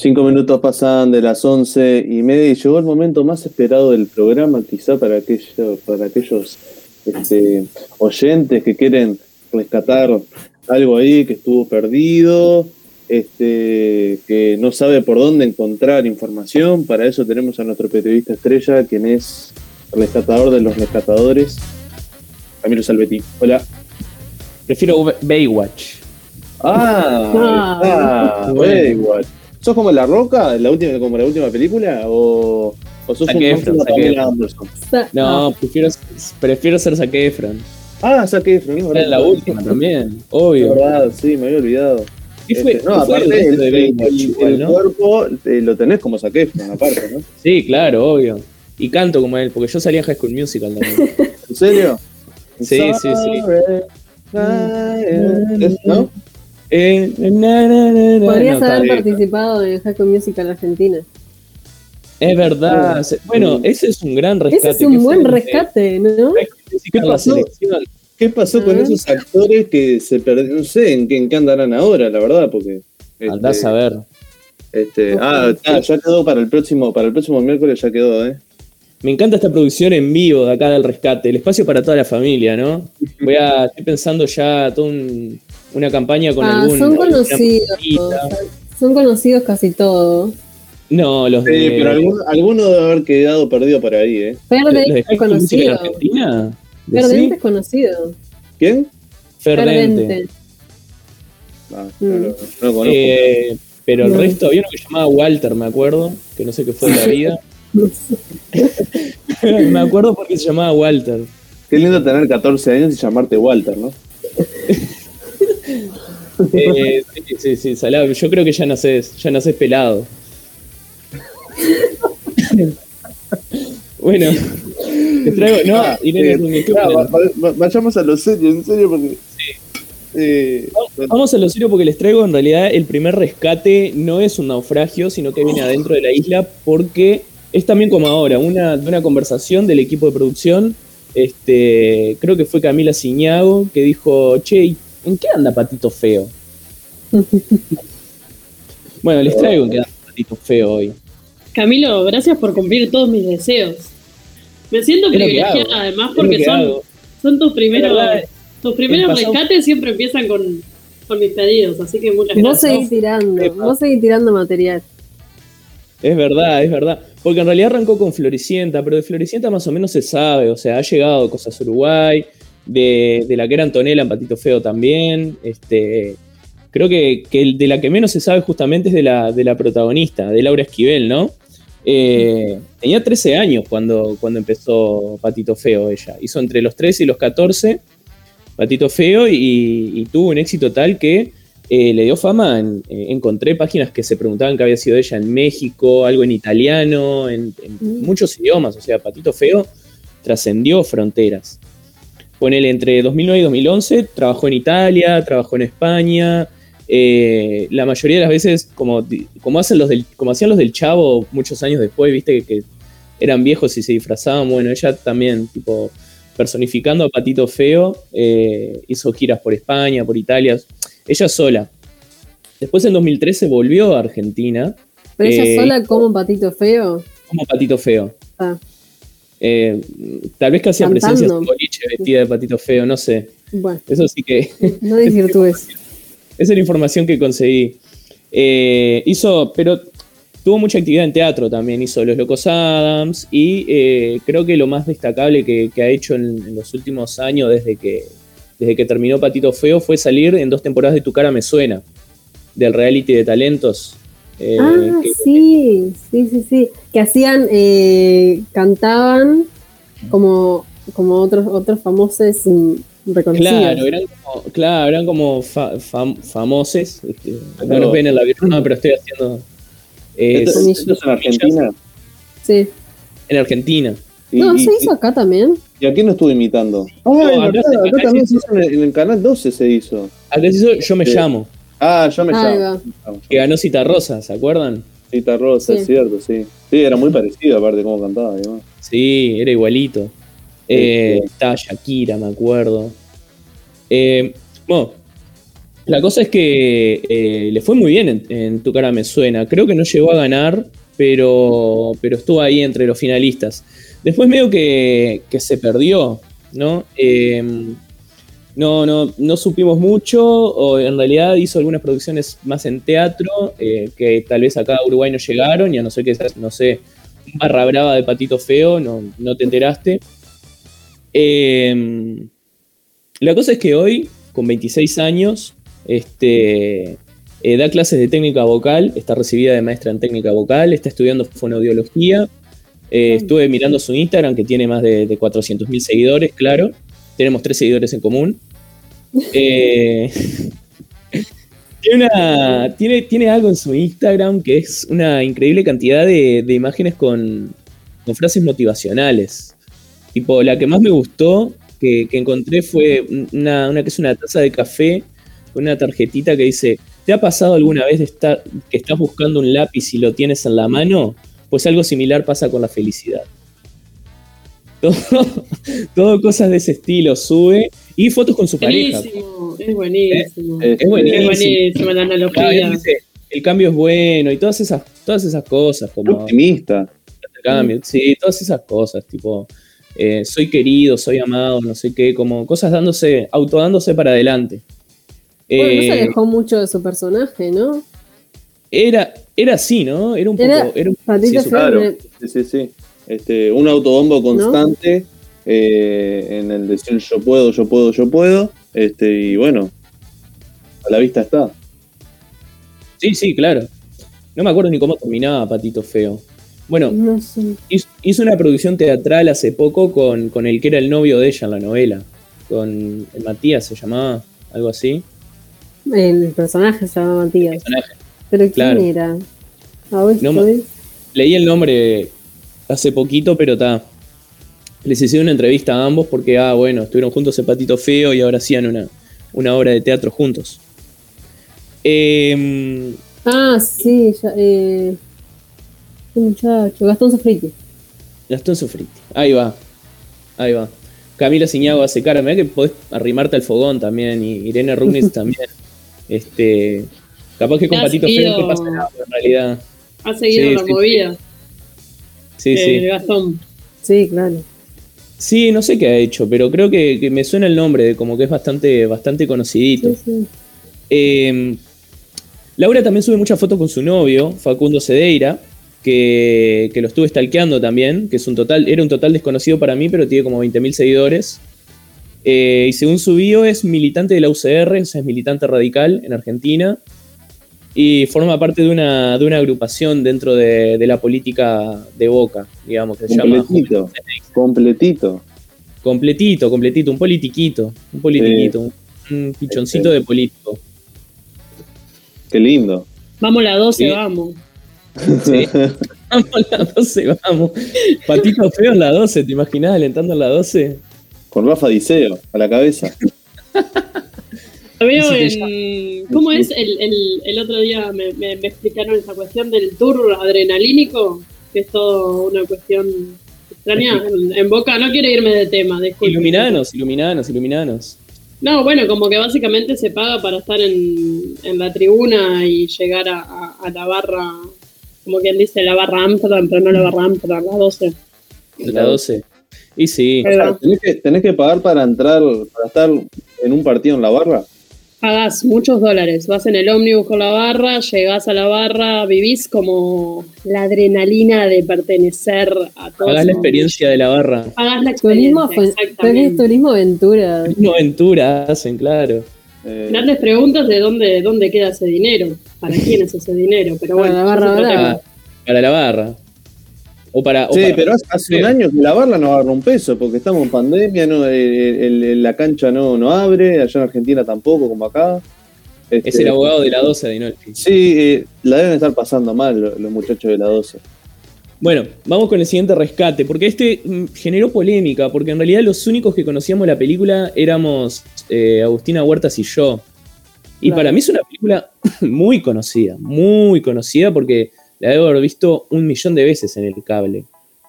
Cinco minutos pasan de las once y media y llegó el momento más esperado del programa, quizá para aquellos, para aquellos este, oyentes que quieren rescatar algo ahí que estuvo perdido, este, que no sabe por dónde encontrar información. Para eso tenemos a nuestro periodista estrella, quien es rescatador de los rescatadores, Camilo Salvetti. Hola. Prefiero Baywatch. Ah, ah, ah Baywatch. ¿Sos como La Roca, la última, como la última película? ¿O, o sos un Efron, Anderson? No, prefiero, prefiero ser Zac Efron. Ah, Zac Efron, es verdad. la última también, obvio. verdad, sí, me había olvidado. Este, no, aparte el, el, cuerpo eh, lo tenés como Zac Efron, aparte, ¿no? Sí, claro, obvio. Y canto como él, porque yo salía en High School Musical también. ¿En serio? Sí, sí, sí. ¿No? Eh, Podrías haber participado en High School Musical Argentina. Es verdad. Bueno, ese es un gran rescate. Ese es un buen rescate, ¿no? ¿Qué pasó? ¿Qué pasó con ah. esos actores que se perdieron? No sé en qué, andarán ahora, la verdad, porque. Andás este, a ver. Este, ah, ya quedó para el próximo, para el próximo miércoles ya quedó, ¿eh? Me encanta esta producción en vivo de acá del rescate, el espacio para toda la familia, ¿no? Voy a, estoy pensando ya toda una campaña con ah, Son conocidos. Son conocidos casi todos. No, los sí, de. pero alguno, alguno, debe haber quedado perdido por ahí, ¿eh? Ferdente es conocido. Argentina? Ferdente es conocido. ¿Quién? Ferdente. Ah, no, no, conozco. Eh, pero el resto, había uno que se llamaba Walter, me acuerdo, que no sé qué fue de la vida. Me acuerdo porque se llamaba Walter. Qué lindo tener 14 años y llamarte Walter, ¿no? eh, sí, sí, sí, salado. Yo creo que ya naces, ya naces pelado. bueno, te traigo. No, Irene, eh, vayamos a lo serio, en serio, porque. Sí. Eh, vamos a lo serio porque les traigo en realidad el primer rescate no es un naufragio, sino que viene adentro de la isla porque es también como ahora, una, una conversación del equipo de producción. Este, creo que fue Camila Ciñago que dijo, che, ¿en qué anda Patito Feo? bueno, les traigo en qué anda Patito Feo hoy. Camilo, gracias por cumplir todos mis deseos. Me siento privilegiada además porque son, son tus primeros, tus primeros rescates siempre empiezan con, con mis pedidos, así que muchas gracias. Vos seguís tirando, vos seguís tirando material. Es verdad, es verdad. Porque en realidad arrancó con Floricienta, pero de Floricienta más o menos se sabe. O sea, ha llegado Cosas Uruguay, de, la que era Antonella en Patito Feo también. Este, creo que, de la que menos se sabe justamente es de la, de la protagonista, de Laura Esquivel, ¿no? Eh, tenía 13 años cuando, cuando empezó Patito Feo ella. Hizo entre los 13 y los 14 Patito Feo y tuvo un éxito tal que eh, le dio fama, eh, encontré páginas que se preguntaban qué había sido ella en México, algo en italiano, en, mm. muchos idiomas, o sea, Patito Feo trascendió fronteras. Ponele entre 2009 y 2011, trabajó en Italia, trabajó en España, eh, la mayoría de las veces, como, como, hacen los del, como hacían los del Chavo muchos años después, viste que, eran viejos y se disfrazaban, bueno, ella también, tipo, personificando a Patito Feo, hizo giras por España, por Italia, ella sola. Después en 2013 volvió a Argentina. ¿Pero ella eh, sola como Patito Feo? Como Patito Feo. Ah. Eh, tal vez que hacía presencia en boliche vestida de Patito Feo, no sé. Bueno. Eso sí que. No desvirtúes. Esa es la información que conseguí. Eh, hizo, pero tuvo mucha actividad en teatro también. Hizo Los Locos Adams y creo que lo más destacable que, ha hecho en, los últimos años desde que desde que terminó Patito Feo, fue salir en dos temporadas de Tu cara me suena, del reality de talentos. Eh, ah, sí, sí, sí, sí. Que hacían, eh, cantaban como, como otros, otros famosos reconocidos. Claro, eran como, claro, eran como famosos. Este, no nos ven en la virtual, pero estoy haciendo. ¿Esto, es en Argentina? Sí. En Argentina. No, se hizo acá también. ¿Y a quién no estuvo imitando? Ah, acá, también se hizo en el, canal 12 se hizo. Acá se hizo Yo me llamo. Ah, yo me llamo. Que ganó Cita Rosa, ¿se acuerdan? Cita Rosa, es cierto, sí. Sí, era muy parecido aparte cómo cantaba. Sí, era igualito. Eh, estaba Shakira, me acuerdo. Eh, bueno, La cosa es que eh, le fue muy bien en, Tu cara me suena. Creo que no llegó a ganar, pero, pero estuvo ahí entre los finalistas. Después medio que, que se perdió, ¿no? No, no, no supimos mucho, o en realidad hizo algunas producciones más en teatro, eh, que tal vez acá a Uruguay no llegaron, y a no ser que no sé, barra brava de patito feo, no, no te enteraste. Em, la cosa es que hoy, con 26 años, este, eh, da clases de técnica vocal, está recibida de maestra en técnica vocal, está estudiando fonoaudiología. Eh, estuve mirando su Instagram, que tiene más de, de 400.000 seguidores, claro tenemos tres seguidores en común. Eh, tiene, tiene, algo en su Instagram que es una increíble cantidad de, imágenes con, frases motivacionales. Tipo, la que más me gustó que, encontré fue una, que es una taza de café con una tarjetita que dice, ¿te ha pasado alguna vez de estar, que estás buscando un lápiz y lo tienes en la mano? Pues algo similar pasa con la felicidad. Todo, cosas de ese estilo sube. Y fotos con su pareja. Es buenísimo. Es, buenísimo. la analogía. el cambio es bueno y todas esas, todas esas cosas. Como, Optimista. cambio, sí, todas esas cosas, tipo, eh, soy querido, soy amado, no sé qué, como cosas dándose, autodándose para adelante. Bueno, no se eh, alejó mucho de su personaje, ¿no? Era, era así, ¿no? Era un poco. Era, un, sí, sí, sí. Este, un autobombo constante eh, en el decir yo puedo, yo puedo, yo puedo. Este, y bueno, a la vista está. Sí, sí, claro. No me acuerdo ni cómo terminaba Patito Feo. Bueno, hizo, una producción teatral hace poco con, el que era el novio de ella en la novela. Con Matías se llamaba, algo así. El personaje se llamaba Matías. ¿Pero quién era? leí el nombre hace poquito, pero está. Les hice una entrevista a ambos porque, ah, bueno, estuvieron juntos en Patito Feo y ahora hacían una, una obra de teatro juntos. Em, ah, sí, ya, eh, muchacho, Gastón Sofriti. Gastón Sofriti, ahí va, ahí va. Camila Ciñago hace cara, mira que podés arrimarte al fogón también, y Irene Rugnis también. Este, capaz que con Patito Feo no pasa nada, en realidad. Ha seguido la movida. Sí, sí. Gastón. Sí, claro. Sí, no sé qué ha hecho, pero creo que, me suena el nombre, como que es bastante, bastante conocidito. Em, Laura también sube muchas fotos con su novio, Facundo Cedeira, que, lo estuve stalkeando también, que es un total, era un total desconocido para mí, pero tiene como 20.000 seguidores. Eh, y según su bio es militante de la UCR, o sea, es militante radical en Argentina y forma parte de una, de una agrupación dentro de, la política de Boca, digamos, que se llama... Completito. Completito, completito, un politiquito, un politiquito, un, pichoncito de político. Qué lindo. Vamos la 12, vamos. Sí. vamos la 12, vamos. Patito feo en la 12, ¿te imaginas alentando en la 12? Con Rafa Diceo a la cabeza. veo en. ¿Cómo es? El, otro día me, explicaron esa cuestión del tour adrenalínico, que es todo una cuestión extraña. En, boca, no quiero irme de tema, Iluminanos, iluminanos, iluminanos. No, bueno, como que básicamente se paga para estar en, la tribuna y llegar a, la barra, como quien dice, la barra Amsterdam, pero no la barra Amsterdam, la 12. La 12. Y sí. ¿tenés, que, ¿Tenés que pagar para entrar, para estar en un partido en la barra? Pagas muchos dólares. Vas en el ómnibus con la barra, llegás a la barra, vivís como la adrenalina de pertenecer a todo. Pagás la experiencia de la barra. Pagás la experiencia. Turismo, turismo aventura. Turismo aventura hacen, claro. Eh. Preguntas de dónde, dónde queda ese dinero, para quién es ese dinero, pero bueno. la barra, para la barra sí, pero hace, un año que la barra no agarra un peso, porque estamos en pandemia, no, la cancha no, no abre, allá en Argentina tampoco, como acá. es el este, abogado de la 12, Dinolfi. Sí, eh, la deben estar pasando mal los, muchachos de la 12. Bueno, vamos con el siguiente rescate, porque este mm, generó polémica, porque en realidad los únicos que conocíamos la película éramos eh, Agustina Huertas y yo. Y para mí es una película muy conocida, muy conocida porque la debo haber visto un millón de veces en el cable.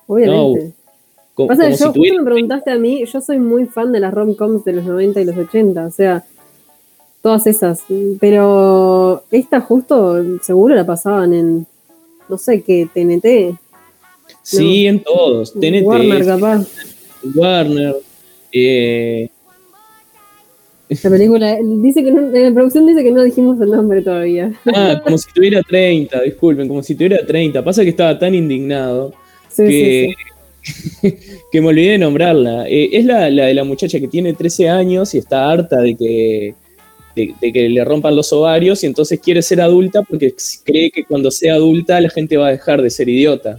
Obviamente. Pasa que yo, me preguntaste a mí, yo soy muy fan de las rom-coms de los 90 y los 80, o sea, todas esas. Pero esta justo seguro la pasaban en, no sé qué, TNT. Sí, en todos. TNT. Warner, capaz. Warner. Eh, la película dice que no, en la producción dice que no dijimos el nombre todavía. Ah, como si tuviera 30, disculpen, como si tuviera 30. Pasa que estaba tan indignado que, que me olvidé de nombrarla. Eh, es la, de la muchacha que tiene 13 años y está harta de que, de, que le rompan los ovarios y entonces quiere ser adulta porque cree que cuando sea adulta la gente va a dejar de ser idiota.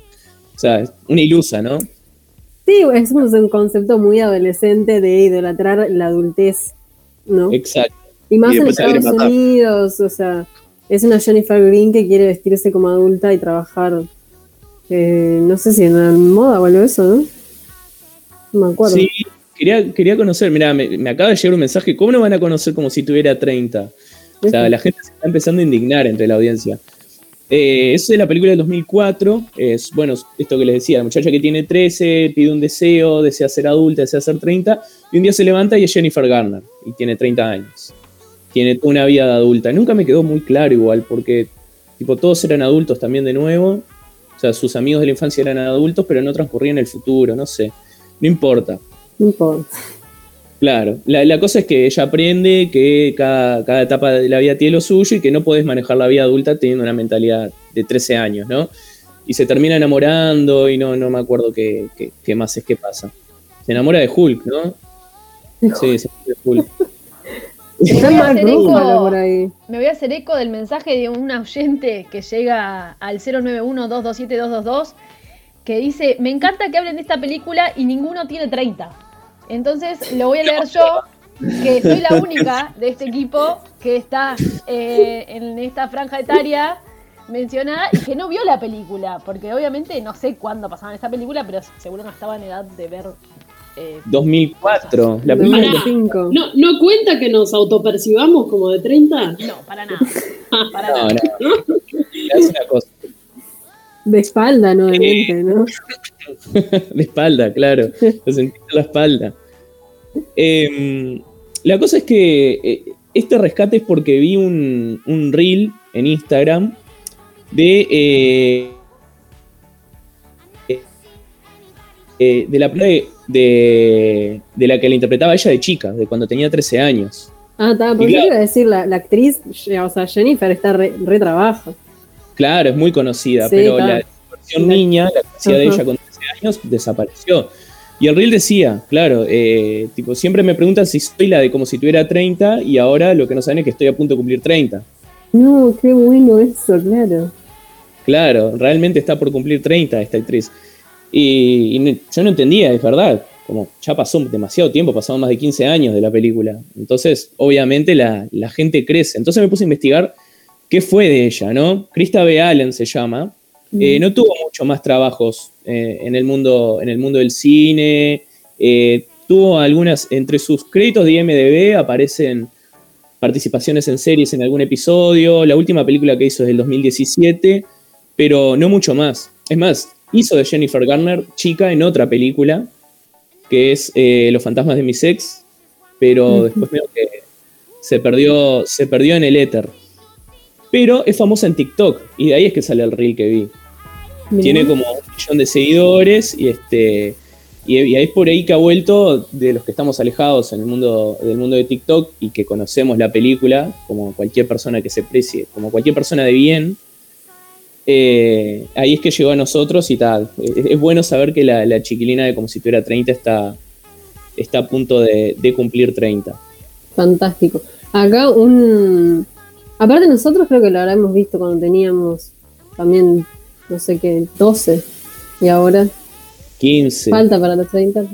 O sea, una ilusa, ¿no? Sí, es un concepto muy adolescente de idolatrar la adultez ¿no? Exacto. Y más en Estados Unidos, o sea, es una Jennifer Green que quiere vestirse como adulta y trabajar, eh, no sé si en la moda o algo eso, ¿no? No me acuerdo. Sí, quería, quería conocer, mira, me, acaba de llegar un mensaje, ¿cómo no van a conocer como si tuviera 30? O sea, la gente se está empezando a indignar entre la audiencia. Eh, es la película del 2004. Es, bueno, esto que les decía, la muchacha que tiene 13 pide un deseo, desea ser adulta, desea ser 30, y un día se levanta y es Jennifer Garner, y tiene 30 años. Tiene una vida de adulta. Nunca me quedó muy claro igual, porque tipo, todos eran adultos también de nuevo. O sea, sus amigos de la infancia eran adultos, pero no transcurrían el futuro, no sé. No importa. No importa. Claro, la, cosa es que ella aprende que cada, etapa de la vida tiene lo suyo y que no puedes manejar la vida adulta teniendo una mentalidad de 13 años, ¿no? Y se termina enamorando y no, no me acuerdo qué, más es que pasa. Se enamora de Hulk, ¿no? Sí, se enamora de Hulk. me voy a hacer eco del mensaje de un oyente que llega al 091-227-222 que dice, me encanta que hablen de esta película y ninguno tiene 30. Entonces lo voy a leer yo, que soy la única de este equipo que está eh, en esta franja etaria mencionada y que no vio la película, porque obviamente no sé cuándo pasaban esta película, pero seguro no estaba en edad de ver. 2004, eh, la película. No, ¿No cuenta que nos autopercibamos como de 30? No, para nada. Para nada. Es una cosa. De espalda, de ¿no? de espalda, claro. Lo sentí en la espalda. Em, la cosa es que eh, este rescate es porque vi un, un reel en Instagram de, eh, eh, de la de, de, la que la interpretaba ella de chica, de cuando tenía 13 años. Ah, está, porque iba a decir, la, actriz, o sea, Jennifer está re, trabajo. Claro, es muy conocida, pero la versión niña, la que hacía de ella con 13 años, desapareció. Y el reel decía, claro, eh, tipo, siempre me preguntan si soy la de como si tuviera 30 y ahora lo que no saben es que estoy a punto de cumplir 30. No, qué bueno eso, claro. Claro, realmente está por cumplir 30 esta actriz. Y, yo no entendía, es verdad, como ya pasó demasiado tiempo, pasaron más de 15 años de la película. Entonces, obviamente la, gente crece. Entonces me puse a investigar qué fue de ella, ¿no? Krista B. Allen se llama. Eh, no tuvo mucho más trabajos eh, en, el mundo, en el mundo del cine. Eh, tuvo algunas, entre sus créditos de IMDB aparecen participaciones en series en algún episodio. La última película que hizo es del 2017, pero no mucho más. Es más, hizo de Jennifer Garner chica en otra película, que es Los fantasmas de mi sex, pero después veo que se perdió, se perdió en el éter. Pero es famosa en TikTok, y de ahí es que sale el reel que vi. Tiene como un millón de seguidores y este y, es por ahí que ha vuelto de los que estamos alejados en el mundo del mundo de TikTok y que conocemos la película como cualquier persona que se precie, como cualquier persona de bien. Eh, ahí es que llegó a nosotros y tal. Es, bueno saber que la, chiquilina de como si tuviera 30 está, está a punto de, de cumplir 30. Fantástico. Acá un... Aparte nosotros creo que lo habremos visto cuando teníamos también no sé qué, 12. Y ahora. 15. Falta para los 30.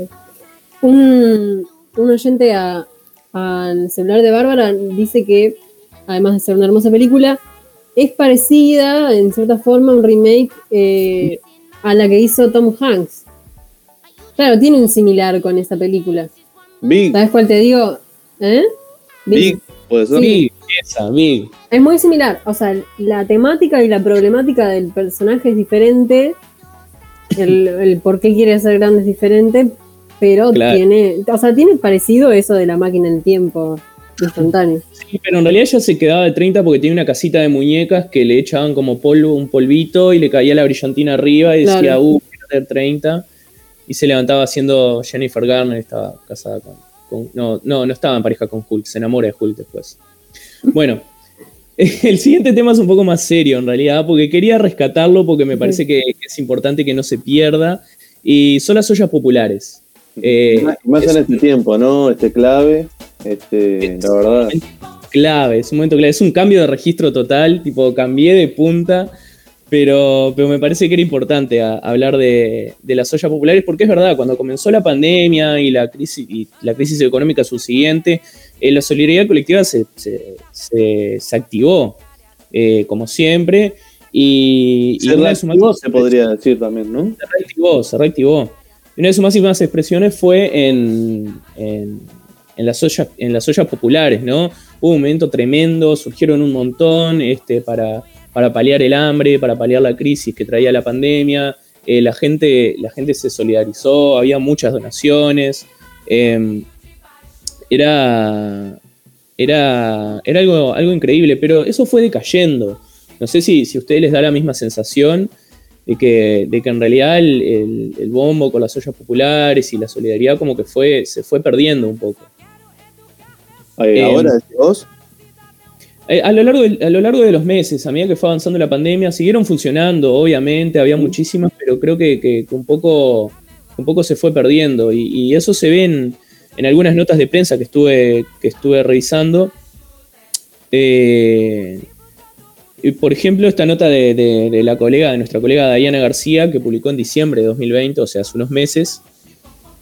Un, un oyente al celular de Bárbara dice que, además de ser una hermosa película, es parecida, en cierta forma, un remake eh, a la que hizo Tom Hanks. Claro, tiene un similar con esa película. Big. ¿Sabes cuál te digo? ¿Eh? Big. Puede ser. Big. Esa, Big. Es muy similar, o sea, la temática y la problemática del personaje es diferente, el, por qué quiere ser grande es diferente, pero tiene, o sea, tiene parecido eso de la máquina del tiempo. instantáneo. Sí, pero en realidad ella se quedaba de 30 porque tenía una casita de muñecas que le echaban como polvo, un polvito y le caía la brillantina arriba y decía, uh, quiero tener 30. Y se levantaba haciendo Jennifer Garner, estaba casada con, no, no, no estaba en pareja con Hulk, se enamora de Hulk después. Bueno, el siguiente tema es un poco más serio en realidad, porque quería rescatarlo porque me parece que es importante que no se pierda. Y son las ollas populares. Eh, más en este tiempo, ¿no? Este clave, este, la verdad. Clave, es un momento clave. Es un cambio de registro total, tipo, cambié de punta, pero, pero me parece que era importante hablar de, las ollas populares, porque es verdad, cuando comenzó la pandemia y la crisis, y la crisis económica subsiguiente, eh, la solidaridad colectiva se, activó, eh, como siempre. Y, se reactivó, se podría decir también, ¿no? Se reactivó, se reactivó. Y una de sus máximas expresiones fue en, en, las, ollas, en las ollas populares, ¿no? Hubo un momento tremendo, surgieron un montón este, para, para paliar el hambre, para paliar la crisis que traía la pandemia. Eh, la, gente, la gente se solidarizó, había muchas donaciones. Em, era, era, era algo, algo increíble, pero eso fue decayendo. No sé si, si a ustedes les da la misma sensación de que, de que en realidad el, bombo con las ollas populares y la solidaridad como que fue, se fue perdiendo un poco. Eh, ¿Ahora vos? Eh, a, lo largo de, a lo largo de los meses, a medida que fue avanzando la pandemia, siguieron funcionando, obviamente, había muchísimas, pero creo que, un, poco, un poco se fue perdiendo. Y, eso se ve en, algunas notas de prensa que estuve, que estuve revisando. Eh, por ejemplo, esta nota de, la colega, de nuestra colega Diana García, que publicó en diciembre de 2020, o sea, hace unos meses,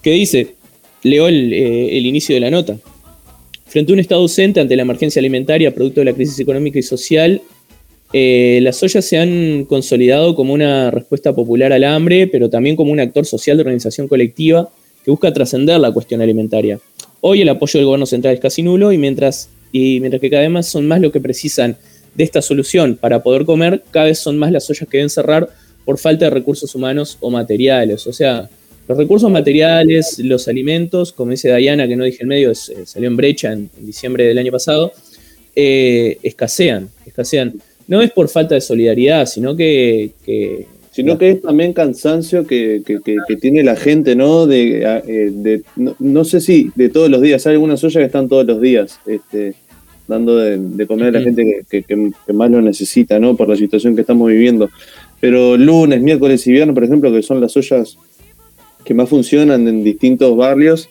que dice, leo eh, el, inicio de la nota. Frente a un Estado ausente ante la emergencia alimentaria producto de la crisis económica y social, eh, las ollas se han consolidado como una respuesta popular al hambre, pero también como un actor social de organización colectiva que busca trascender la cuestión alimentaria. Hoy el apoyo del gobierno central es casi nulo y mientras, y mientras que cada vez más son más lo que precisan de esta solución para poder comer, cada vez son más las ollas que deben cerrar por falta de recursos humanos o materiales. O sea, los recursos materiales, los alimentos, como dice Diana, que no dije en medio, eh, salió en brecha en, diciembre del año pasado, eh, escasean, escasean. No es por falta de solidaridad, sino que... sino que es también cansancio que, tiene la gente, ¿no? De, eh, no, sé si de todos los días, hay algunas ollas que están todos los días. Este, dando de, comer a la gente que, más lo necesita, ¿no? Por la situación que estamos viviendo. Pero lunes, miércoles y viernes, por ejemplo, que son las ollas que más funcionan en distintos barrios,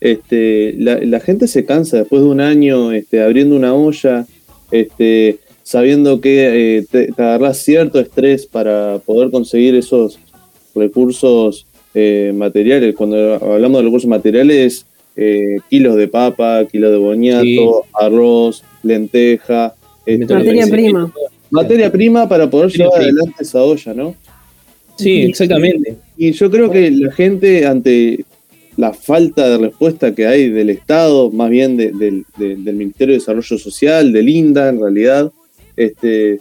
este, la, gente se cansa después de un año este, abriendo una olla, este, sabiendo que eh, te, agarras cierto estrés para poder conseguir esos recursos eh, materiales. Cuando hablamos de recursos materiales, eh, kilos de papa, kilos de boñato, arroz, lenteja. Este, materia prima. Materia prima para poder llevar adelante esa olla, ¿no? Sí, exactamente. Y yo creo que la gente, ante la falta de respuesta que hay del Estado, más bien del Ministerio de Desarrollo Social, del INDA en realidad, este,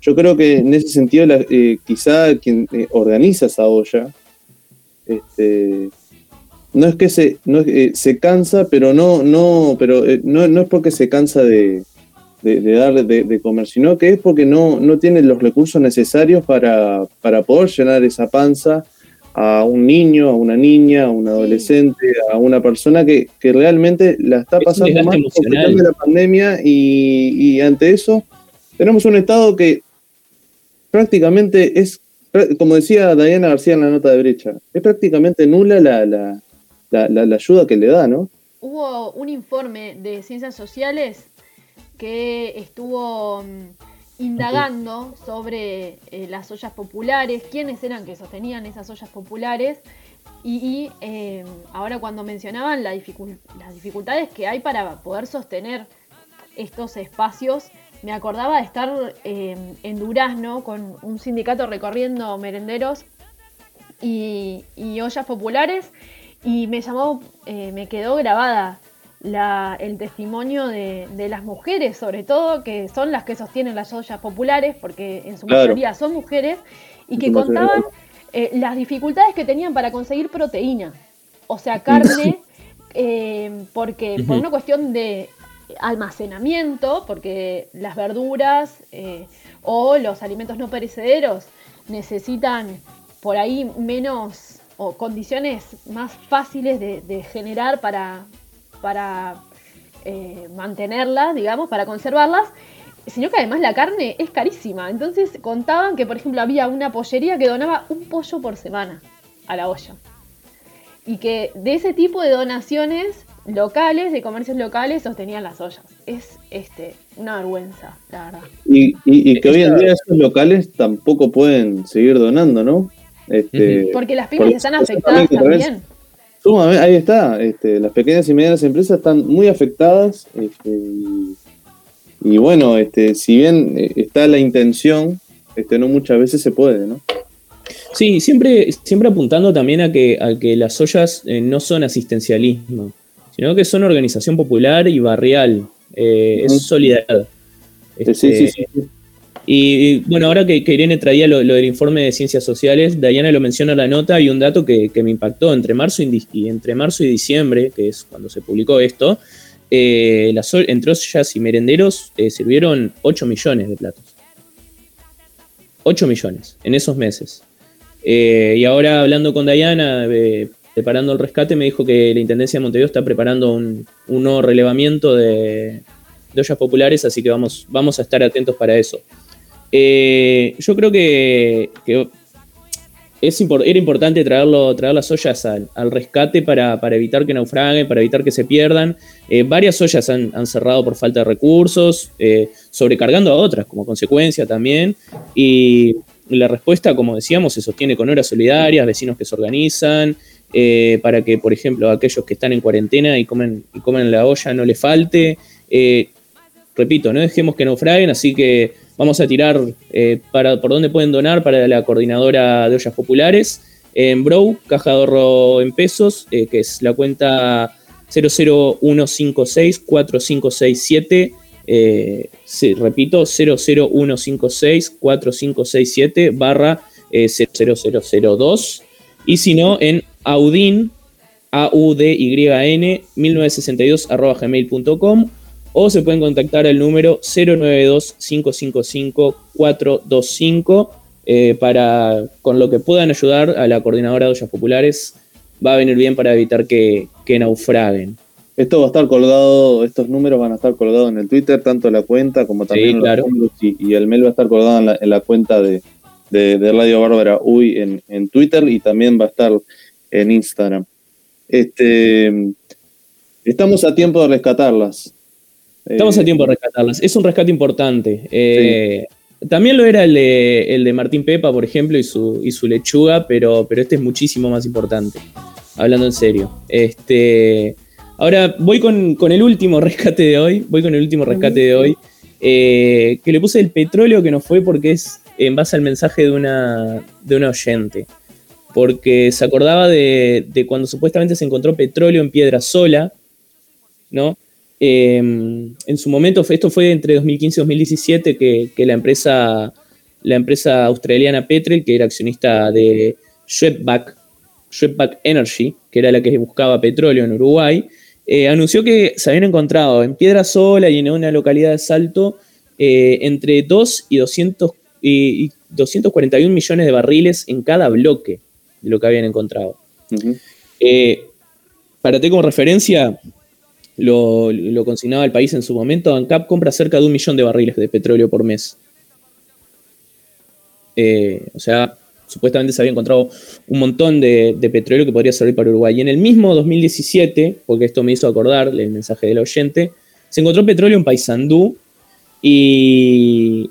yo creo que en ese sentido eh, quizá quien eh, organiza esa olla este, no es que se, no eh, se cansa, pero no, no, pero eh, no, no, es porque se cansa de, de, dar de, comer, sino que es porque no, no tiene los recursos necesarios para, para poder llenar esa panza a un niño, a una niña, a un adolescente, a una persona que, que realmente la está pasando mal de la pandemia y, y, ante eso tenemos un Estado que prácticamente es, como decía Diana García en la nota de brecha, es prácticamente nula la, la, la, ayuda que le da, ¿no? Hubo un informe de ciencias sociales que estuvo mm, indagando sobre eh, las ollas populares, quiénes eran que sostenían esas ollas populares. Y, em, ahora cuando mencionaban las dificultades que hay para poder sostener estos espacios, me acordaba de estar em, en Durazno con un sindicato recorriendo merenderos y ollas populares y me llamó, eh, me quedó grabada el testimonio de, las mujeres, sobre todo, que son las que sostienen las ollas populares, porque en su mayoría son mujeres, y que contaban eh, las dificultades que tenían para conseguir proteína, o sea, carne, eh, porque por una cuestión de almacenamiento, porque las verduras eh, o los alimentos no perecederos necesitan por ahí menos o condiciones más fáciles de, generar para, para eh, mantenerlas, digamos, para conservarlas, sino que además la carne es carísima. Entonces contaban que, por ejemplo, había una pollería que donaba un pollo por semana a la olla. Y que de ese tipo de donaciones locales, de comercios locales, sostenían las ollas. Es este, una vergüenza, la verdad. Y, que hoy en día esos locales tampoco pueden seguir donando, ¿no? Este, Porque las pymes están afectadas también. Ahí está, este, las pequeñas y medianas empresas están muy afectadas este, y, bueno, este, si bien eh, está la intención, este, no muchas veces se puede, ¿no? Sí, siempre, siempre apuntando también a que, a que las ollas eh, no son asistencialismo, sino que son organización popular y barrial, eh, es solidaridad. sí, sí, sí. Y, bueno, ahora que, Irene traía lo, del informe de ciencias sociales, Diana lo menciona en la nota y un dato que, me impactó, entre marzo y, entre marzo y diciembre, que es cuando se publicó esto, eh, las, entre ollas y merenderos eh, sirvieron 8 millones de platos. 8 millones en esos meses. Eh, y ahora hablando con Diana, preparando el rescate, me dijo que la Intendencia de Montevideo está preparando un, nuevo relevamiento de, ollas populares, así que vamos, vamos a estar atentos para eso. Eh, yo creo que, es era importante traerlo, traer las ollas al, rescate para, evitar que naufraguen, para evitar que se pierdan. Eh, varias ollas han, cerrado por falta de recursos, eh, sobrecargando a otras como consecuencia también. Y la respuesta, como decíamos, se sostiene con horas solidarias, vecinos que se organizan, para que, por ejemplo, aquellos que están en cuarentena y comen, y comen la olla no les falte. repito, no dejemos que naufraguen, así que Vamos a tirar eh, para, por dónde pueden donar para la coordinadora de ollas populares. En Brow, caja de ahorro en pesos, eh, que es la cuenta 00156-4567. Eh, repito, 00156-4567 barra 0002. Y si no, en Audin, A-U-D-Y-N, 1962 arroba gmail.com o se pueden contactar al número 092-555-425 eh, para, con lo que puedan ayudar a la coordinadora de ollas populares, va a venir bien para evitar que, naufraguen. Esto va a estar colgado, estos números van a estar colgados en el Twitter, tanto la cuenta como también y, el mail va a estar colgado en la, cuenta de, Radio Bárbara Uy en, en, Twitter y también va a estar en Instagram. Este, estamos a tiempo de rescatarlas. Estamos a eh, tiempo de rescatarlas. Es un rescate importante. Eh, también lo era el de, Martín Pepa, por ejemplo, y su, y su lechuga, pero, pero este es muchísimo más importante. Hablando en serio. Este, ahora voy con, el último rescate de hoy. Voy con el último rescate de hoy. Eh, que le puse el petróleo que no fue porque es en base al mensaje de una, de una oyente. Porque se acordaba de, de cuando supuestamente se encontró petróleo en piedra sola, ¿no? Em, en su momento, esto fue entre 2015 y 2017 que, la, empresa, la empresa australiana Petrel, que era accionista de Swedbank, Energy, que era la que buscaba petróleo en Uruguay, eh, anunció que se habían encontrado en Piedra Sola y en una localidad de Salto eh, entre 2 y, 200, y, 241 millones de barriles en cada bloque de lo que habían encontrado. Eh, para tener como referencia, lo, consignaba el país en su momento, ANCAP compra cerca de un millón de barriles de petróleo por mes. Eh, o sea, supuestamente se había encontrado un montón de, petróleo que podría servir para Uruguay. Y en el mismo 2017, porque esto me hizo acordar el mensaje del oyente, se encontró petróleo en Paysandú y,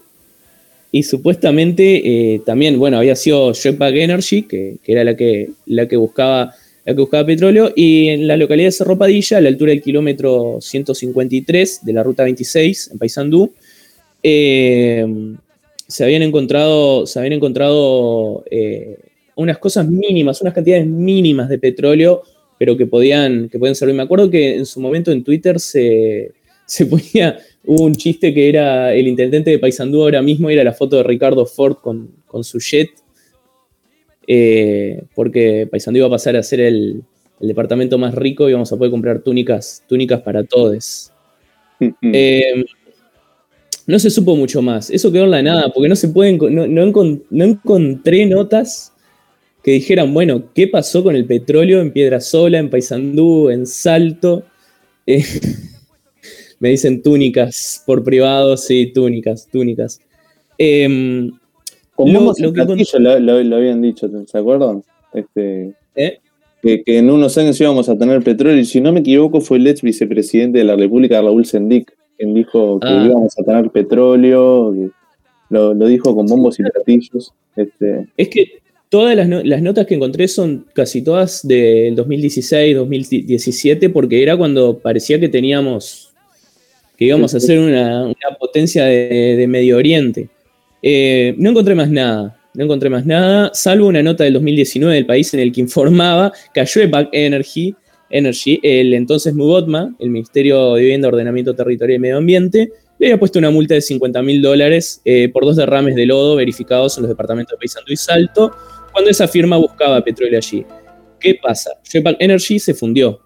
y supuestamente eh, también, bueno, había sido Jetpack Energy, que, que, era la que, la que buscaba la que buscaba petróleo, y en la localidad de Cerro Padilla, a la altura del kilómetro 153 de la ruta 26, en Paysandú, eh, se habían encontrado, se habían encontrado eh, unas cosas mínimas, unas cantidades mínimas de petróleo, pero que podían, que podían servir. Me acuerdo que en su momento en Twitter se, se ponía, un chiste que era el intendente de Paysandú ahora mismo, era la foto de Ricardo Ford con, con su jet eh, porque Paisandú iba a pasar a ser el, departamento más rico y vamos a poder comprar túnicas, túnicas para todos. Eh, no se supo mucho más. Eso quedó en la nada, porque no se pueden. No, encontré notas que dijeran, bueno, ¿qué pasó con el petróleo en Piedra Sola, en Paysandú, en Salto? Eh, me dicen túnicas por privado, sí, túnicas, túnicas. Eh, lo, lo, habían dicho, ¿se acuerdan? Este, ¿Eh? que, en unos años íbamos a tener petróleo, y si no me equivoco, fue el ex vicepresidente de la República, Raúl Sendic, quien dijo que ah. íbamos a tener petróleo, lo, dijo con bombos y platillos. Este. Es que todas las, notas que encontré son casi todas del 2016, 2017, porque era cuando parecía que teníamos, que íbamos a ser una, potencia de, Medio Oriente. Eh, no encontré más nada no encontré más nada, salvo una nota del 2019 del país en el que informaba que a Schwepak Energy, Energy, el entonces Mugotma, el Ministerio de Vivienda, Ordenamiento Territorial y Medio Ambiente, le había puesto una multa de 50 mil dólares eh, por dos derrames de lodo verificados en los departamentos de Paysandú y Salto, cuando esa firma buscaba petróleo allí. ¿Qué pasa? Schwepak Energy se fundió.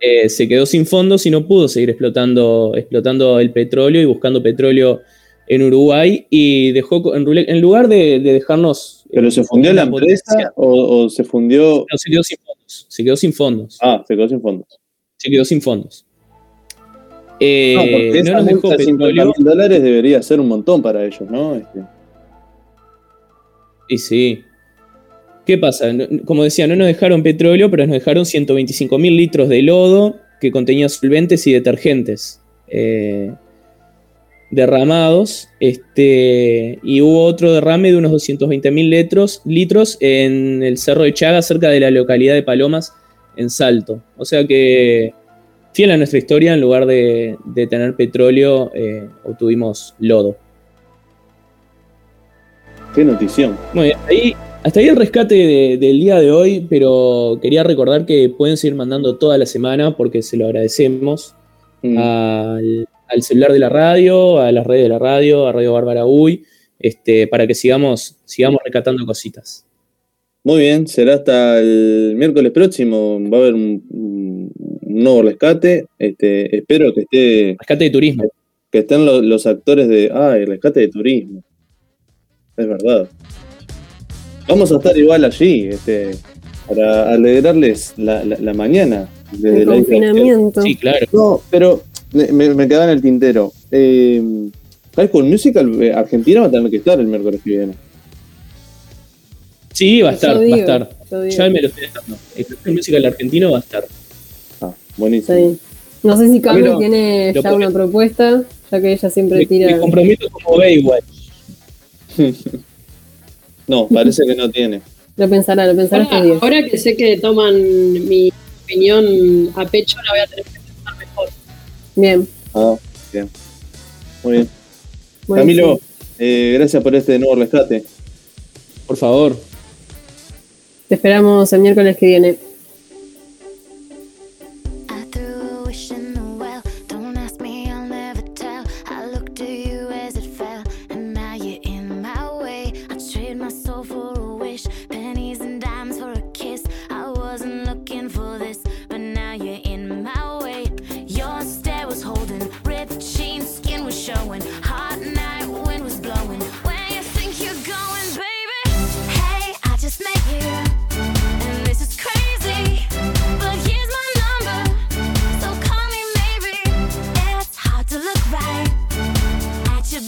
Eh, se quedó sin fondos y no pudo seguir explotando, explotando el petróleo y buscando petróleo en Uruguay y dejó, en, lugar de, dejarnos... ¿Pero se fundió la empresa o, se fundió...? No, se quedó sin fondos. Se quedó sin fondos. Ah, se quedó sin fondos. Se quedó sin fondos. Eh, no, porque esa multa de 50 mil dólares debería ser un montón para ellos, ¿no? Este. Y sí. ¿Qué pasa? Como decía, no nos dejaron petróleo, pero nos dejaron 125 mil litros de lodo que contenía solventes y detergentes. Eh, derramados, este, y hubo otro derrame de unos 220 mil litros, litros en el Cerro de Chaga, cerca de la localidad de Palomas, en Salto. O sea que, fiel a nuestra historia, en lugar de, tener petróleo, eh, obtuvimos lodo. Qué notición. Hasta ahí, hasta ahí el rescate del día de hoy, pero quería recordar que pueden seguir mandando toda la semana porque se lo agradecemos mm. al al celular de la radio, a las redes de la radio, a Radio Bárbara Uy, este, para que sigamos, sigamos recatando cositas. Muy bien, será hasta el miércoles próximo. Va a haber un, nuevo rescate. Este, espero que esté. Rescate de turismo. Que estén los, actores de. Ah, el rescate de turismo. Es verdad. Vamos a estar igual allí, este, para alegrarles la, mañana. Desde el confinamiento. Sí, claro. No, pero me, me quedaba en el tintero. Eh, High School Musical eh, Argentina va a tener que estar el miércoles que viene. Sí, va a estar, va a estar. Ya me lo estoy dejando. El High Musical argentino va a estar. Ah, buenísimo. No sé si Carlos tiene ya una propuesta, ya que ella siempre tira. Me comprometo como Baywatch. no, parece que no tiene. Lo pensará, lo pensará ahora, este ahora que sé que toman mi opinión a pecho, la voy a tener que Bien. Ah, bien. Muy bien. Camilo, eh, gracias por este nuevo rescate. Por favor. Te esperamos el miércoles que viene.